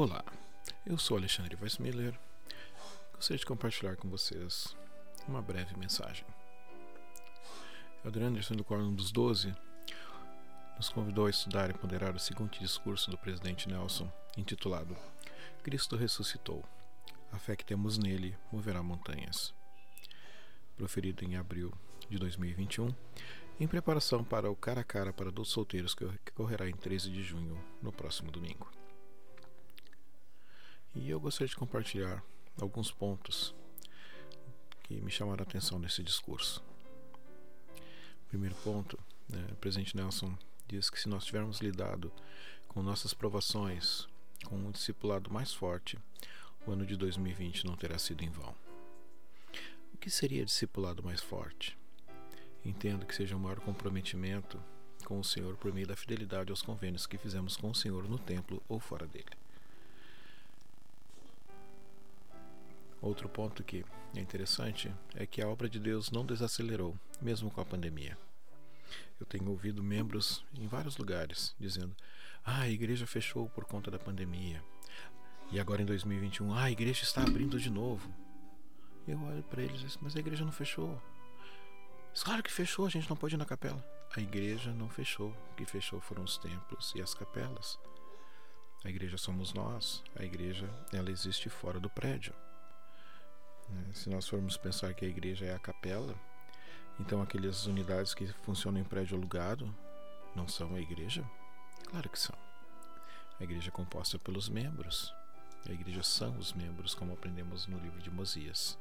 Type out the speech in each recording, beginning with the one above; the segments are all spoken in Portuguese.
Olá, eu sou Alexandre Weissmiller. Gostaria de compartilhar com vocês uma breve mensagem. Elder Anderson, do Quórum dos Doze, nos convidou a estudar e ponderar o seguinte discurso do presidente Nelson, intitulado Cristo ressuscitou. A fé que temos nele moverá montanhas. Proferido em abril de 2021, em preparação para o cara a cara para adultos solteiros que ocorrerá em 13 de junho, no próximo domingo. E eu gostaria de compartilhar alguns pontos que me chamaram a atenção nesse discurso. Primeiro ponto, né, o presidente Nelson diz que se nós tivermos lidado com nossas provações com um discipulado mais forte, o ano de 2020 não terá sido em vão. O que seria discipulado mais forte? Entendo que seja um maior comprometimento com o Senhor por meio da fidelidade aos convênios que fizemos com o Senhor no templo ou fora dele. Outro ponto que é interessante é que a obra de Deus não desacelerou, mesmo com a pandemia. Eu tenho ouvido membros em vários lugares dizendo: ah, a igreja fechou por conta da pandemia. E agora em 2021, ah, a igreja está abrindo de novo. Eu olho para eles e digo: mas a igreja não fechou. Claro que fechou, a gente não pode ir na capela. A igreja não fechou. O que fechou foram os templos e as capelas. A igreja somos nós. A igreja, ela existe fora do prédio. Né? Se nós formos pensar que a igreja é a capela, então aquelas unidades que funcionam em prédio alugado não são a igreja? Claro que são. A igreja é composta pelos membros. A igreja são os membros, como aprendemos no livro de Mosias.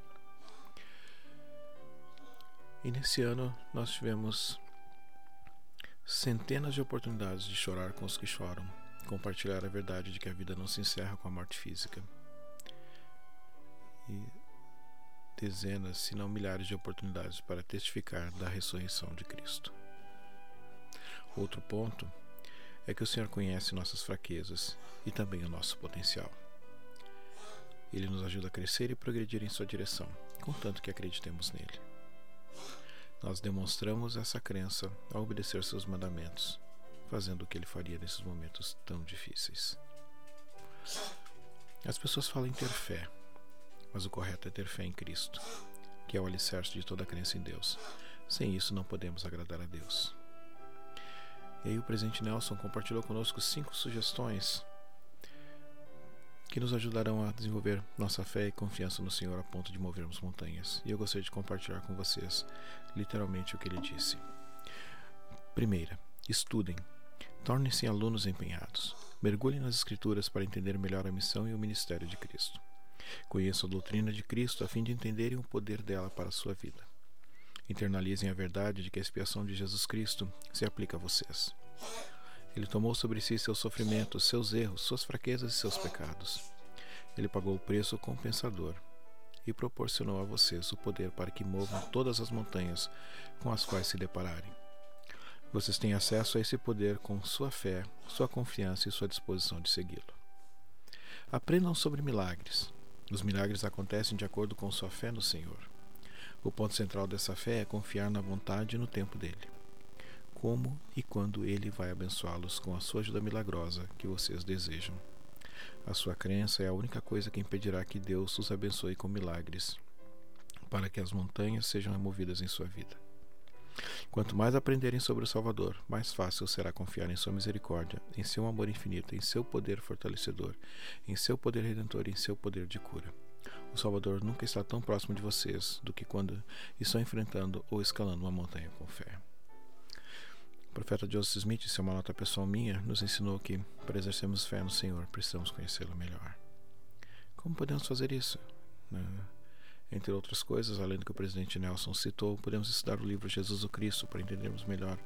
E nesse ano nós tivemos centenas de oportunidades de chorar com os que choram, compartilhar a verdade de que a vida não se encerra com a morte física. E dezenas, se não milhares de oportunidades para testificar da ressurreição de Cristo. Outro ponto é que o Senhor conhece nossas fraquezas e também o nosso potencial. Ele nos ajuda a crescer e progredir em sua direção, contanto que acreditemos nele. Nós demonstramos essa crença ao obedecer seus mandamentos, fazendo o que ele faria nesses momentos tão difíceis. As pessoas falam em ter fé, mas o correto é ter fé em Cristo, que é o alicerce de toda crença em Deus. Sem isso, não podemos agradar a Deus. E aí, o presidente Nelson compartilhou conosco cinco sugestões que nos ajudarão a desenvolver nossa fé e confiança no Senhor a ponto de movermos montanhas. E eu gostaria de compartilhar com vocês literalmente o que ele disse. Primeira, estudem. Tornem-se alunos empenhados. Mergulhem nas Escrituras para entender melhor a missão e o ministério de Cristo. Conheçam a doutrina de Cristo a fim de entenderem o poder dela para a sua vida. Internalizem a verdade de que a expiação de Jesus Cristo se aplica a vocês. Ele tomou sobre si seus sofrimentos, seus erros, suas fraquezas e seus pecados. Ele pagou o preço compensador e proporcionou a vocês o poder para que movam todas as montanhas com as quais se depararem. Vocês têm acesso a esse poder com sua fé, sua confiança e sua disposição de segui-lo. Aprendam sobre milagres. Os milagres acontecem de acordo com sua fé no Senhor. O ponto central dessa fé é confiar na vontade e no tempo dele. Como e quando ele vai abençoá-los com a sua ajuda milagrosa que vocês desejam. A sua crença é a única coisa que impedirá que Deus os abençoe com milagres, para que as montanhas sejam removidas em sua vida. Quanto mais aprenderem sobre o Salvador, mais fácil será confiar em Sua misericórdia, em Seu amor infinito, em Seu poder fortalecedor, em Seu poder redentor e em Seu poder de cura. O Salvador nunca está tão próximo de vocês do que quando estão enfrentando ou escalando uma montanha com fé. O profeta Joseph Smith, isso é uma nota pessoal minha, nos ensinou que, para exercermos fé no Senhor, precisamos conhecê-lo melhor. Como podemos fazer isso? Né? Entre outras coisas, além do que o presidente Nelson citou, podemos estudar o livro Jesus o Cristo para entendermos melhor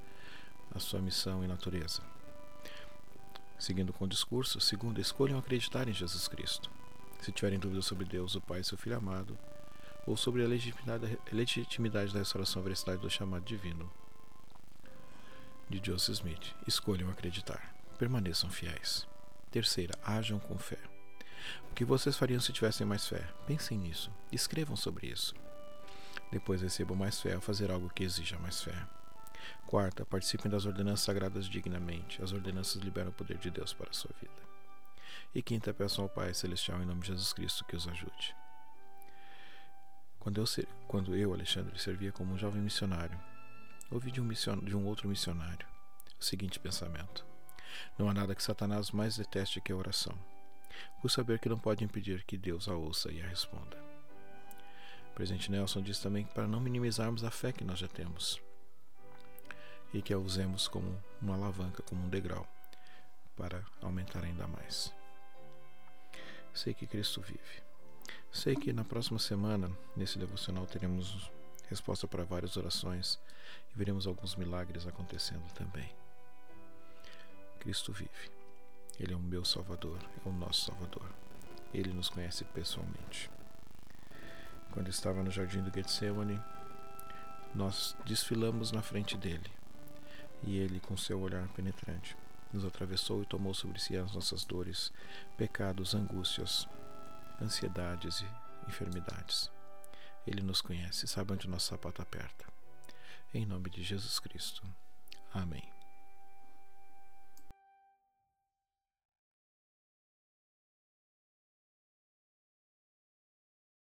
a sua missão e natureza. Seguindo com o discurso, segundo, escolham acreditar em Jesus Cristo. Se tiverem dúvidas sobre Deus, o Pai, seu Filho amado, ou sobre a legitimidade, legitimidade da restauração e veracidade do chamado divino de Joseph Smith, escolham acreditar. Permaneçam fiéis. Terceira, ajam com fé. O que vocês fariam se tivessem mais fé? Pensem nisso. Escrevam sobre isso. Depois recebam mais fé ao fazer algo que exija mais fé. Quarta, participem das ordenanças sagradas dignamente. As ordenanças liberam o poder de Deus para a sua vida. E quinta, peço ao Pai Celestial, em nome de Jesus Cristo, que os ajude. Quando eu, quando eu Alexandre, servia como um jovem missionário, ouvi de um, mission, de um outro missionário o seguinte pensamento: Não há nada que Satanás mais deteste que a oração, por saber que não pode impedir que Deus a ouça e a responda. O presidente Nelson diz também que para não minimizarmos a fé que nós já temos e que a usemos como uma alavanca, como um degrau, para aumentar ainda mais. Sei que Cristo vive. Sei que na próxima semana, nesse devocional, teremos resposta para várias orações e veremos alguns milagres acontecendo também. Cristo vive. Ele é o meu Salvador, é o nosso Salvador. Ele nos conhece pessoalmente. Quando estava no jardim do Getsemane, nós desfilamos na frente dele, e ele, com seu olhar penetrante, nos atravessou e tomou sobre si as nossas dores, pecados, angústias, ansiedades e enfermidades. Ele nos conhece, sabe onde nosso sapato aperta. Em nome de Jesus Cristo. Amém.